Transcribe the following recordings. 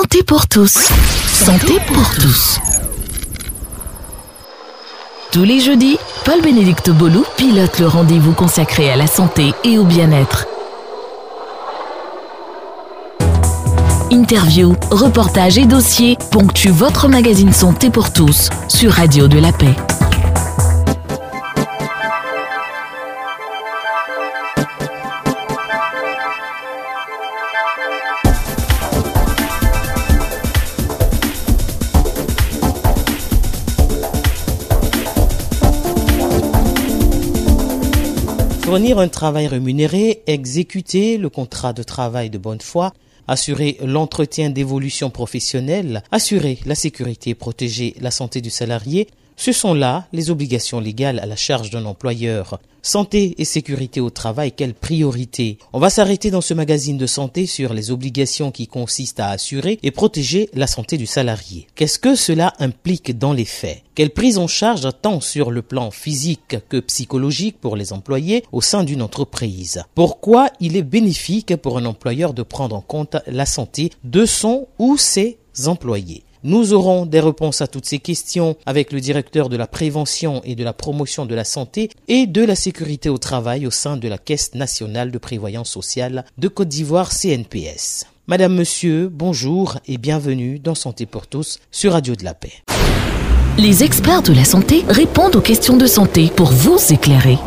Santé pour tous. Santé pour tous. Tous les jeudis, Paul-Bénédicte Bolou pilote le rendez-vous consacré à la santé et au bien-être. Interviews, reportages et dossiers ponctuent votre magazine Santé pour tous sur Radio de la Paix. Fournir un travail rémunéré, exécuter le contrat de travail de bonne foi, assurer l'entretien d'évolution professionnelle, assurer la sécurité et protéger la santé du salarié, ce sont là les obligations légales à la charge d'un employeur. Santé et sécurité au travail, quelle priorité? On va s'arrêter dans ce magazine de santé sur les obligations qui consistent à assurer et protéger la santé du salarié. Qu'est-ce que cela implique dans les faits? Quelle prise en charge tant sur le plan physique que psychologique pour les employés au sein d'une entreprise? Pourquoi il est bénéfique pour un employeur de prendre en compte la santé de son ou ses employés? Nous aurons des réponses à toutes ces questions avec le directeur de la prévention et de la promotion de la santé et de la sécurité au travail au sein de la Caisse nationale de prévoyance sociale de Côte d'Ivoire CNPS. Madame, Monsieur, bonjour et bienvenue dans Santé pour tous sur Radio de la Paix. Les experts de la santé répondent aux questions de santé pour vous éclairer.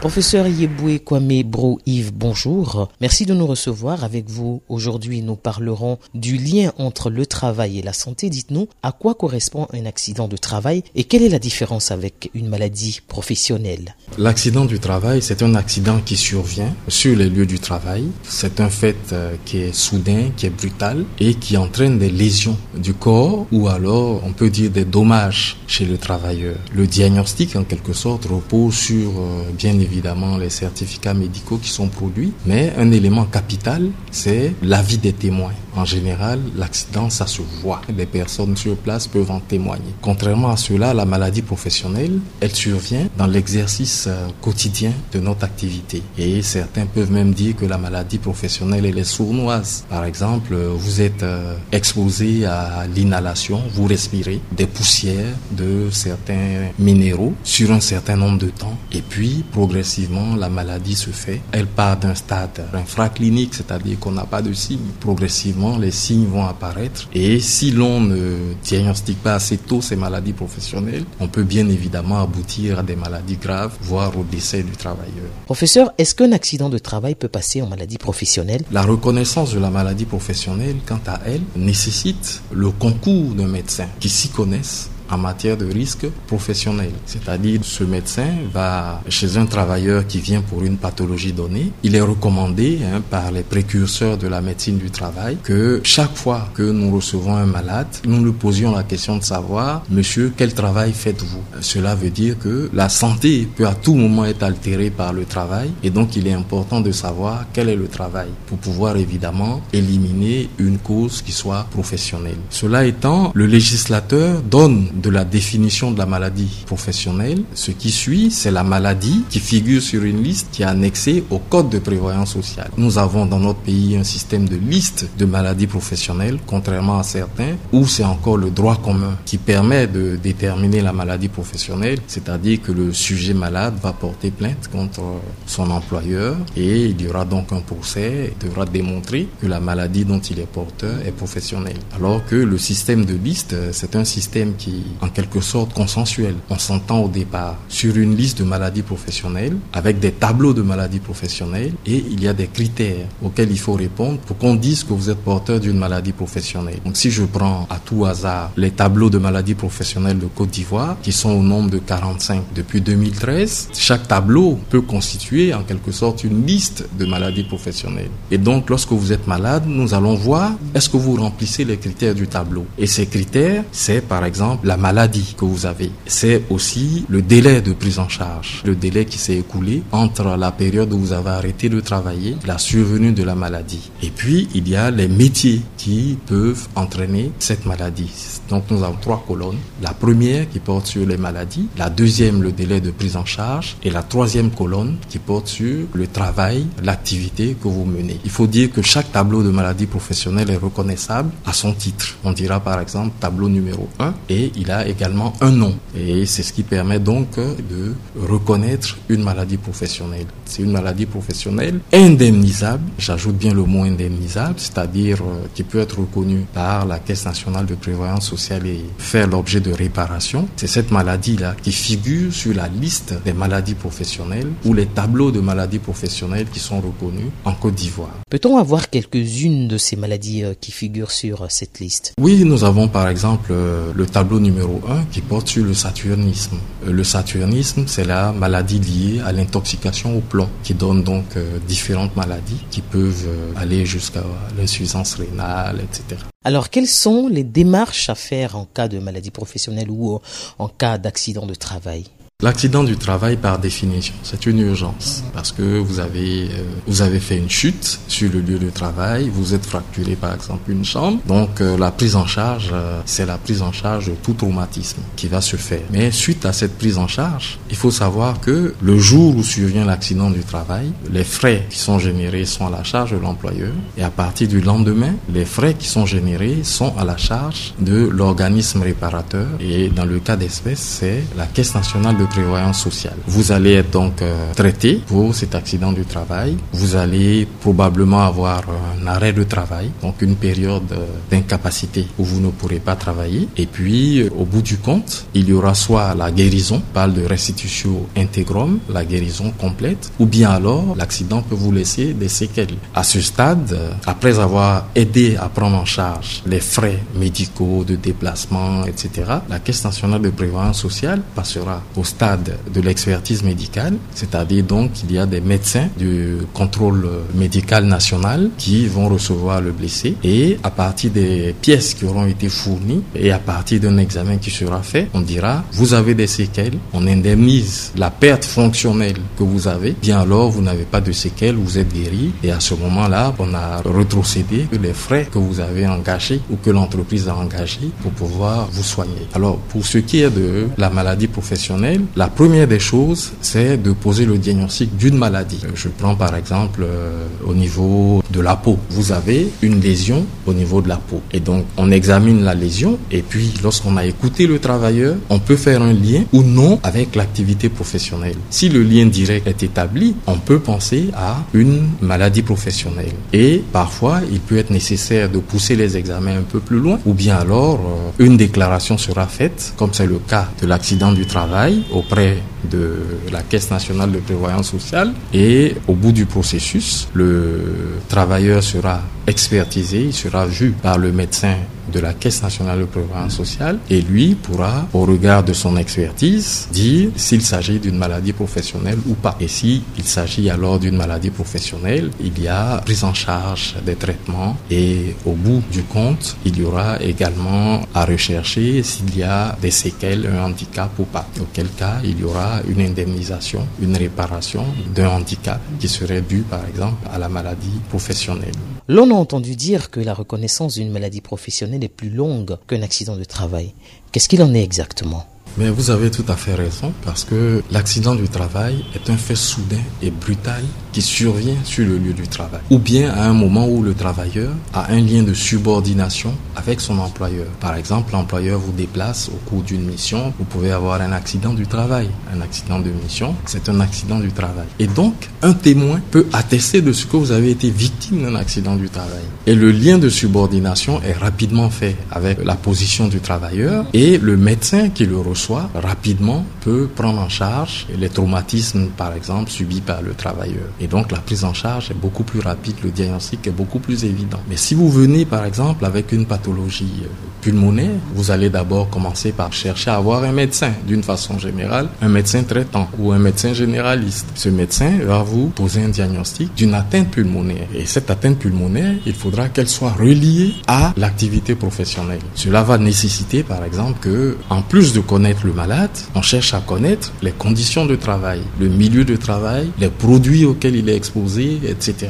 Professeur Yeboué Kwame Bro Yves, bonjour. Merci de nous recevoir avec vous. Aujourd'hui, nous parlerons du lien entre le travail et la santé. Dites-nous à quoi correspond un accident de travail et quelle est la différence avec une maladie professionnelle? L'accident du travail, c'est un accident qui survient sur les lieux du travail. C'est un fait euh, qui est soudain, qui est brutal et qui entraîne des lésions du corps ou alors on peut dire des dommages chez le travailleur. Le diagnostic en quelque sorte repose sur euh, bien évidemment évidemment les certificats médicaux qui sont produits, mais un élément capital, c'est l'avis des témoins. En général, l'accident, ça se voit. Les personnes sur place peuvent en témoigner. Contrairement à cela, la maladie professionnelle, elle survient dans l'exercice euh, quotidien de notre activité. Et certains peuvent même dire que la maladie professionnelle, elle est sournoise. Par exemple, vous êtes euh, exposé à l'inhalation, vous respirez des poussières de certains minéraux sur un certain nombre de temps. Et puis, progressivement, la maladie se fait. Elle part d'un stade infraclinique, c'est-à-dire qu'on n'a pas de signes. Progressivement, les signes vont apparaître. Et si l'on ne diagnostique pas assez tôt ces maladies professionnelles, on peut bien évidemment aboutir à des maladies graves, voire au décès du travailleur. Professeur, est-ce qu'un accident de travail peut passer en maladie professionnelle? La reconnaissance de la maladie professionnelle, quant à elle, nécessite le concours d'un médecin qui s'y connaisse en matière de risque professionnel. C'est-à-dire, ce médecin va chez un travailleur qui vient pour une pathologie donnée. Il est recommandé hein, par les précurseurs de la médecine du travail que chaque fois que nous recevons un malade, nous lui posions la question de savoir, monsieur, quel travail faites-vous? Cela veut dire que la santé peut à tout moment être altérée par le travail et donc il est important de savoir quel est le travail pour pouvoir évidemment éliminer une cause qui soit professionnelle. Cela étant, le législateur donne de la définition de la maladie professionnelle, ce qui suit, c'est la maladie qui figure sur une liste qui est annexée au Code de prévoyance sociale. Nous avons dans notre pays un système de liste de maladies professionnelles, contrairement à certains, où c'est encore le droit commun qui permet de déterminer la maladie professionnelle, c'est-à-dire que le sujet malade va porter plainte contre son employeur et il y aura donc un procès, il devra démontrer que la maladie dont il est porteur est professionnelle. Alors que le système de liste, c'est un système qui en quelque sorte consensuel. On s'entend au départ sur une liste de maladies professionnelles avec des tableaux de maladies professionnelles et il y a des critères auxquels il faut répondre pour qu'on dise que vous êtes porteur d'une maladie professionnelle. Donc si je prends à tout hasard les tableaux de maladies professionnelles de Côte d'Ivoire qui sont au nombre de 45 depuis 2013, chaque tableau peut constituer en quelque sorte une liste de maladies professionnelles. Et donc lorsque vous êtes malade, nous allons voir est-ce que vous remplissez les critères du tableau? Et ces critères, c'est par exemple la maladie que vous avez. C'est aussi le délai de prise en charge, le délai qui s'est écoulé entre la période où vous avez arrêté de travailler, la survenue de la maladie. Et puis, il y a les métiers qui peuvent entraîner cette maladie. Donc, nous avons trois colonnes. La première qui porte sur les maladies, la deuxième, le délai de prise en charge, et la troisième colonne qui porte sur le travail, l'activité que vous menez. Il faut dire que chaque tableau de maladie professionnelle est reconnaissable à son titre. On dira par exemple tableau numéro 1 et il a également un nom. Et c'est ce qui permet donc de reconnaître une maladie professionnelle. C'est une maladie professionnelle indemnisable, j'ajoute bien le mot indemnisable, c'est-à-dire euh, qui peut être reconnue par la Caisse nationale de prévoyance sociale et faire l'objet de réparation. C'est cette maladie-là qui figure sur la liste des maladies professionnelles ou les tableaux de maladies professionnelles qui sont reconnus en Côte d'Ivoire. Peut-on avoir quelques-unes de ces maladies euh, qui figurent sur euh, cette liste? Oui, nous avons par exemple le tableau numéro 1 qui porte sur le saturnisme. Le saturnisme, c'est la maladie liée à l'intoxication au plomb qui donne donc différentes maladies qui peuvent aller jusqu'à l'insuffisance rénale, etc. Alors, quelles sont les démarches à faire en cas de maladie professionnelle ou en cas d'accident de travail? L'accident du travail, par définition, c'est une urgence parce que vous avez euh, vous avez fait une chute sur le lieu de travail, vous êtes fracturé par exemple une chambre, donc euh, la prise en charge, euh, c'est la prise en charge de tout traumatisme qui va se faire. Mais suite à cette prise en charge, il faut savoir que le jour où survient l'accident du travail, les frais qui sont générés sont à la charge de l'employeur. Et à partir du lendemain, les frais qui sont générés sont à la charge de l'organisme réparateur. Et dans le cas d'espèce, c'est la Caisse nationale de prévoyance sociale. Vous allez être donc euh, traité pour cet accident du travail. Vous allez probablement avoir un arrêt de travail, donc une période euh, d'incapacité où vous ne pourrez pas travailler. Et puis, euh, au bout du compte, il y aura soit la guérison, parle de restitution intégrum, la guérison complète, ou bien alors l'accident peut vous laisser des séquelles. À ce stade, après avoir aidé à prendre en charge les frais médicaux de déplacement, etc., la Caisse nationale de prévoyance sociale passera au stade stade de l'expertise médicale, c'est-à-dire donc il y a des médecins du contrôle médical national qui vont recevoir le blessé et à partir des pièces qui auront été fournies et à partir d'un examen qui sera fait, on dira vous avez des séquelles, on indemnise la perte fonctionnelle que vous avez, bien alors vous n'avez pas de séquelles, vous êtes guéri et à ce moment-là, on a retrocédé les frais que vous avez engagés ou que l'entreprise a engagés pour pouvoir vous soigner. Alors pour ce qui est de la maladie professionnelle, la première des choses, c'est de poser le diagnostic d'une maladie. Je prends par exemple euh, au niveau de la peau. Vous avez une lésion au niveau de la peau. Et donc, on examine la lésion et puis lorsqu'on a écouté le travailleur, on peut faire un lien ou non avec l'activité professionnelle. Si le lien direct est établi, on peut penser à une maladie professionnelle. Et parfois, il peut être nécessaire de pousser les examens un peu plus loin ou bien alors euh, une déclaration sera faite, comme c'est le cas de l'accident du travail, auprès de la Caisse nationale de prévoyance sociale. Et au bout du processus, le travailleur sera expertisé, il sera vu par le médecin de la Caisse nationale de prévoyance sociale et lui pourra, au regard de son expertise, dire s'il s'agit d'une maladie professionnelle ou pas. Et s'il s'agit alors d'une maladie professionnelle, il y a prise en charge des traitements et au bout du compte, il y aura également à rechercher s'il y a des séquelles, un handicap ou pas. Auquel cas, il y aura une indemnisation, une réparation d'un handicap qui serait dû par exemple à la maladie professionnelle. L'on a entendu dire que la reconnaissance d'une maladie professionnelle est plus longue qu'un accident de travail. Qu'est-ce qu'il en est exactement? Mais vous avez tout à fait raison parce que l'accident du travail est un fait soudain et brutal qui survient sur le lieu du travail. Ou bien à un moment où le travailleur a un lien de subordination avec son employeur. Par exemple, l'employeur vous déplace au cours d'une mission, vous pouvez avoir un accident du travail. Un accident de mission, c'est un accident du travail. Et donc, un témoin peut attester de ce que vous avez été victime d'un accident du travail. Et le lien de subordination est rapidement fait avec la position du travailleur et le médecin qui le reçoit soi, rapidement peut prendre en charge les traumatismes, par exemple, subis par le travailleur. Et donc la prise en charge est beaucoup plus rapide, le diagnostic est beaucoup plus évident. Mais si vous venez, par exemple, avec une pathologie euh, pulmonaire, vous allez d'abord commencer par chercher à avoir un médecin, d'une façon générale, un médecin traitant ou un médecin généraliste. Ce médecin va vous poser un diagnostic d'une atteinte pulmonaire. Et cette atteinte pulmonaire, il faudra qu'elle soit reliée à l'activité professionnelle. Cela va nécessiter, par exemple, que, en plus de connaître le malade, on cherche à connaître les conditions de travail, le milieu de travail, les produits auxquels il est exposé, etc.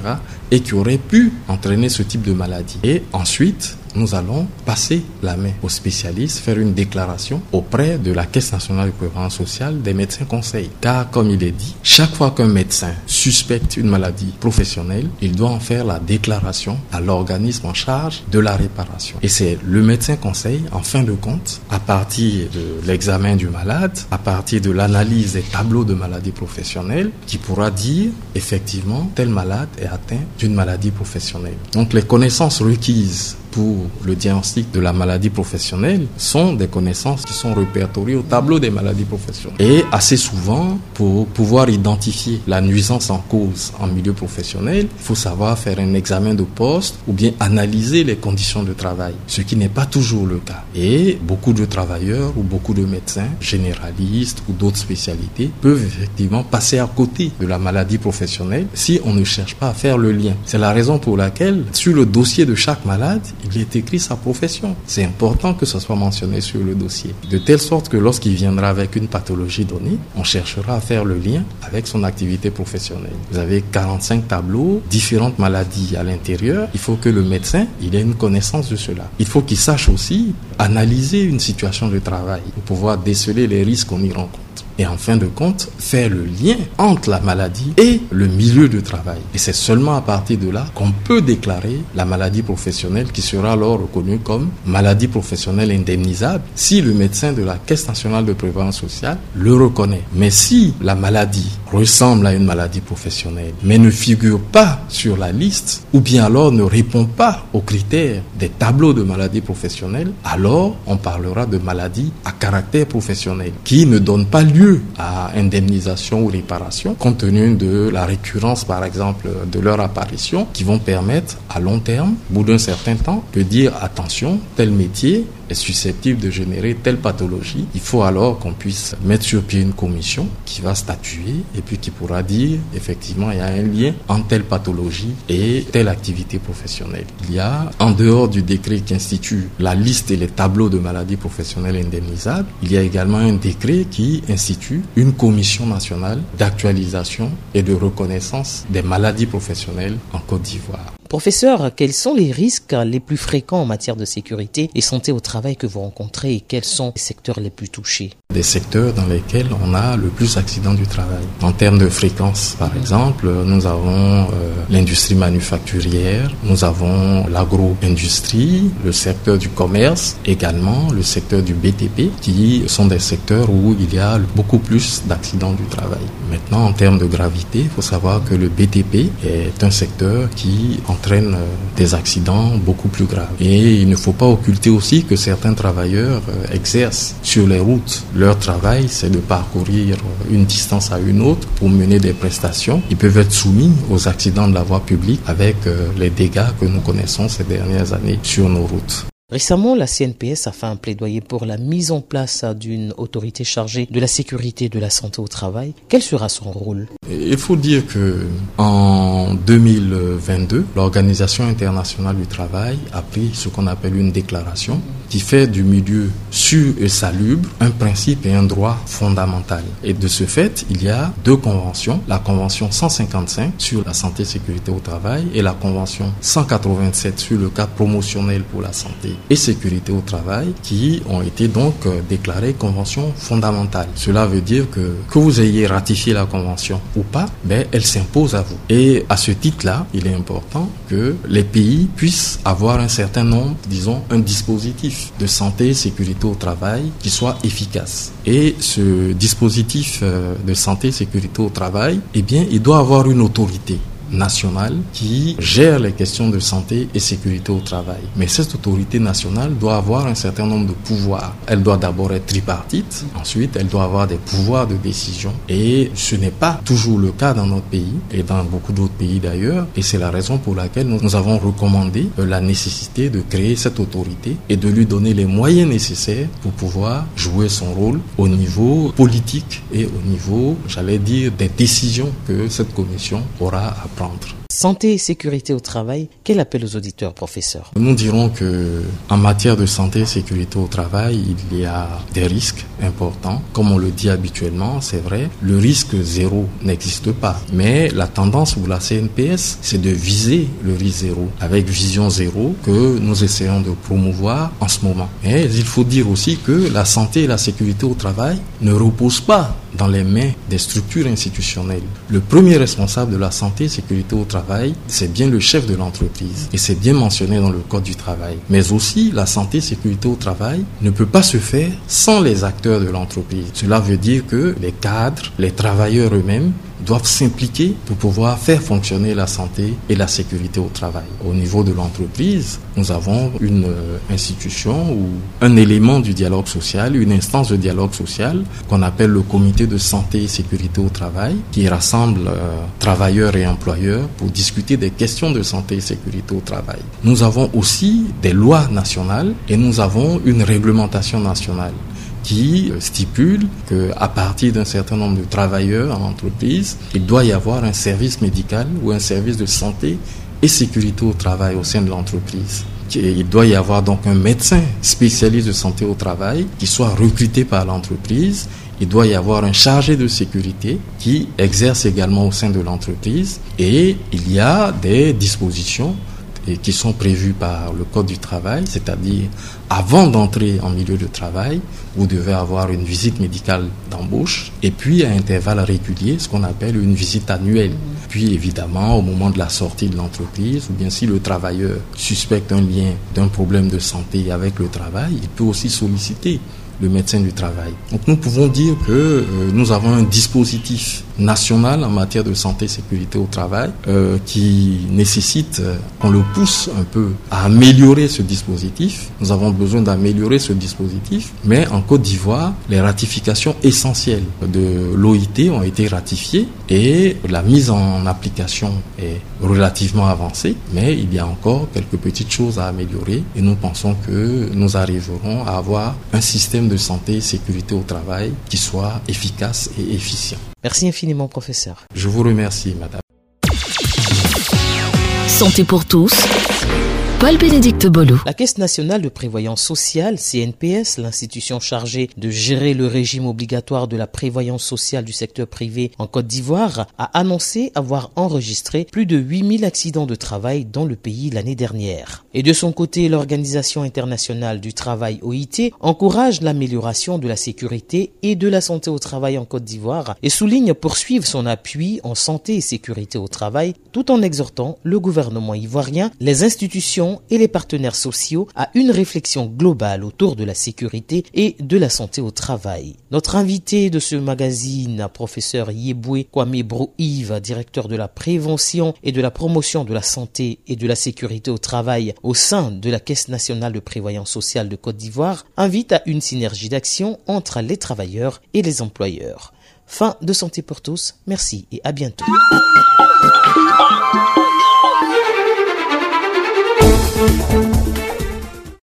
et qui auraient pu entraîner ce type de maladie. Et ensuite, nous allons passer la main aux spécialistes, faire une déclaration auprès de la Caisse nationale de prévoyance sociale des médecins conseils. Car, comme il est dit, chaque fois qu'un médecin suspecte une maladie professionnelle, il doit en faire la déclaration à l'organisme en charge de la réparation. Et c'est le médecin conseil, en fin de compte, à partir de l'examen du malade, à partir de l'analyse des tableaux de maladie professionnelle, qui pourra dire effectivement tel malade est atteint d'une maladie professionnelle. Donc les connaissances requises pour le diagnostic de la maladie professionnelle sont des connaissances qui sont répertoriées au tableau des maladies professionnelles. Et assez souvent, pour pouvoir identifier la nuisance en cause en milieu professionnel, il faut savoir faire un examen de poste ou bien analyser les conditions de travail, ce qui n'est pas toujours le cas. Et beaucoup de travailleurs ou beaucoup de médecins généralistes ou d'autres spécialités peuvent effectivement passer à côté de la maladie professionnelle si on ne cherche pas à faire le lien. C'est la raison pour laquelle sur le dossier de chaque malade, il est écrit sa profession. C'est important que ce soit mentionné sur le dossier. De telle sorte que lorsqu'il viendra avec une pathologie donnée, on cherchera à faire le lien avec son activité professionnelle. Vous avez 45 tableaux, différentes maladies à l'intérieur. Il faut que le médecin, il ait une connaissance de cela. Il faut qu'il sache aussi analyser une situation de travail pour pouvoir déceler les risques qu'on y rencontre et en fin de compte faire le lien entre la maladie et le milieu de travail. Et c'est seulement à partir de là qu'on peut déclarer la maladie professionnelle qui sera alors reconnue comme maladie professionnelle indemnisable si le médecin de la Caisse nationale de prévoyance sociale le reconnaît. Mais si la maladie ressemble à une maladie professionnelle mais ne figure pas sur la liste ou bien alors ne répond pas aux critères des tableaux de maladie professionnelle, alors on parlera de maladie à caractère professionnel qui ne donne pas lieu à indemnisation ou réparation, compte tenu de la récurrence, par exemple, de leur apparition, qui vont permettre à long terme, au bout d'un certain temps, de dire attention, tel métier est susceptible de générer telle pathologie, il faut alors qu'on puisse mettre sur pied une commission qui va statuer et puis qui pourra dire effectivement il y a un lien entre telle pathologie et telle activité professionnelle. Il y a, en dehors du décret qui institue la liste et les tableaux de maladies professionnelles indemnisables, il y a également un décret qui institue une commission nationale d'actualisation et de reconnaissance des maladies professionnelles en Côte d'Ivoire. Professeur, quels sont les risques les plus fréquents en matière de sécurité et santé au travail que vous rencontrez et quels sont les secteurs les plus touchés? Des secteurs dans lesquels on a le plus d'accidents du travail. En termes de fréquence, par exemple, nous avons euh, l'industrie manufacturière, nous avons l'agro-industrie, le secteur du commerce, également le secteur du BTP, qui sont des secteurs où il y a beaucoup plus d'accidents du travail. Maintenant, en termes de gravité, il faut savoir que le BTP est un secteur qui, en entraîne euh, des accidents beaucoup plus graves. Et il ne faut pas occulter aussi que certains travailleurs euh, exercent sur les routes. Leur travail, c'est de parcourir euh, une distance à une autre pour mener des prestations. Ils peuvent être soumis aux accidents de la voie publique avec les dégâts que nous connaissons ces dernières années sur nos routes. Récemment, la CNPS a fait un plaidoyer pour la mise en place d'une autorité chargée de la sécurité et de la santé au travail. Quel sera son rôle? Il faut dire que en 2022, l'Organisation internationale du travail a pris ce qu'on appelle une déclaration qui fait du milieu sûr et salubre un principe et un droit fondamental. Et de ce fait, il y a deux conventions, la convention 155 sur la santé et sécurité au travail et la convention 187 sur le cadre promotionnel pour la santé et sécurité au travail qui ont été donc euh, déclarées conventions fondamentales. Cela veut dire que que vous ayez ratifié la convention ou pas, ben, elle s'impose à vous. Et à ce titre-là, il est important que les pays puissent avoir un certain nombre, disons, un dispositif de santé et sécurité au travail qui soit efficace. Et ce dispositif euh, de santé sécurité au travail, eh bien, il doit avoir une autorité nationale qui gère les questions de santé et sécurité au travail. Mais cette autorité nationale doit avoir un certain nombre de pouvoirs. Elle doit d'abord être tripartite, ensuite elle doit avoir des pouvoirs de décision et ce n'est pas toujours le cas dans notre pays et dans beaucoup d'autres pays d'ailleurs et c'est la raison pour laquelle nous avons recommandé euh, la nécessité de créer cette autorité et de lui donner les moyens nécessaires pour pouvoir jouer son rôle au niveau politique et au niveau, j'allais dire, des décisions que cette commission aura à prendre. Pronto. Santé et sécurité au travail, quel appel aux auditeurs, professeur? Nous dirons que en matière de santé et sécurité au travail, il y a des risques importants. Comme on le dit habituellement, c'est vrai, le risque zéro n'existe pas. Mais la tendance pour la CNPS, c'est de viser le risque zéro, avec vision zéro que nous essayons de promouvoir en ce moment. Mais il faut dire aussi que la santé et la sécurité au travail ne reposent pas dans les mains des structures institutionnelles. Le premier responsable de la santé et sécurité au travail, c'est bien le chef de l'entreprise. Et c'est bien mentionné dans le Code du travail. Mais aussi, la santé et sécurité au travail ne peut pas se faire sans les acteurs de l'entreprise. Cela veut dire que les cadres, les travailleurs eux-mêmes, doivent s'impliquer pour pouvoir faire fonctionner la santé et la sécurité au travail. Au niveau de l'entreprise, nous avons une euh, institution ou un élément du dialogue social, une instance de dialogue social qu'on appelle le comité de santé et sécurité au travail qui rassemble euh, travailleurs et employeurs pour discuter des questions de santé et sécurité au travail. Nous avons aussi des lois nationales et nous avons une réglementation nationale qui stipule qu'à partir d'un certain nombre de travailleurs en entreprise, il doit y avoir un service médical ou un service de santé et sécurité au travail au sein de l'entreprise. Il doit y avoir donc un médecin spécialiste de santé au travail qui soit recruté par l'entreprise. Il doit y avoir un chargé de sécurité qui exerce également au sein de l'entreprise. Et il y a des dispositions qui sont prévues par le Code du travail, c'est-à-dire avant d'entrer en milieu de travail, vous devez avoir une visite médicale d'embauche et puis à intervalles réguliers, ce qu'on appelle une visite annuelle. Puis évidemment, au moment de la sortie de l'entreprise, ou bien si le travailleur suspecte un lien d'un problème de santé avec le travail, il peut aussi solliciter le médecin du travail. Donc nous pouvons dire que euh, nous avons un dispositif national en matière de santé et sécurité au travail euh, qui nécessite euh, qu'on le pousse un peu à améliorer ce dispositif. Nous avons besoin d'améliorer ce dispositif, mais en Côte d'Ivoire, les ratifications essentielles de l'OIT ont été ratifiées et la mise en application est relativement avancée, mais il y a encore quelques petites choses à améliorer et nous pensons que nous arriverons à avoir un système de santé et sécurité au travail qui soit efficace et efficient. Merci infiniment, professeur. Je vous remercie, madame. Santé pour tous Paul-Bénédicte Bolou. La Caisse nationale de prévoyance sociale, CNPS, l'institution chargée de gérer le régime obligatoire de la prévoyance sociale du secteur privé en Côte d'Ivoire, a annoncé avoir enregistré plus de 8000 accidents de travail dans le pays l'année dernière. Et de son côté, l'Organisation internationale du travail OIT encourage l'amélioration de la sécurité et de la santé au travail en Côte d'Ivoire et souligne poursuivre son appui en santé et sécurité au travail tout en exhortant le gouvernement ivoirien, les institutions et les partenaires sociaux à une réflexion globale autour de la sécurité et de la santé au travail. Notre invité de ce magazine, professeur Yeboué Kwame Brouive, directeur de la prévention et de la promotion de la santé et de la sécurité au travail au sein de la Caisse nationale de prévoyance sociale de Côte d'Ivoire, invite à une synergie d'action entre les travailleurs et les employeurs. Fin de santé pour tous, merci et à bientôt.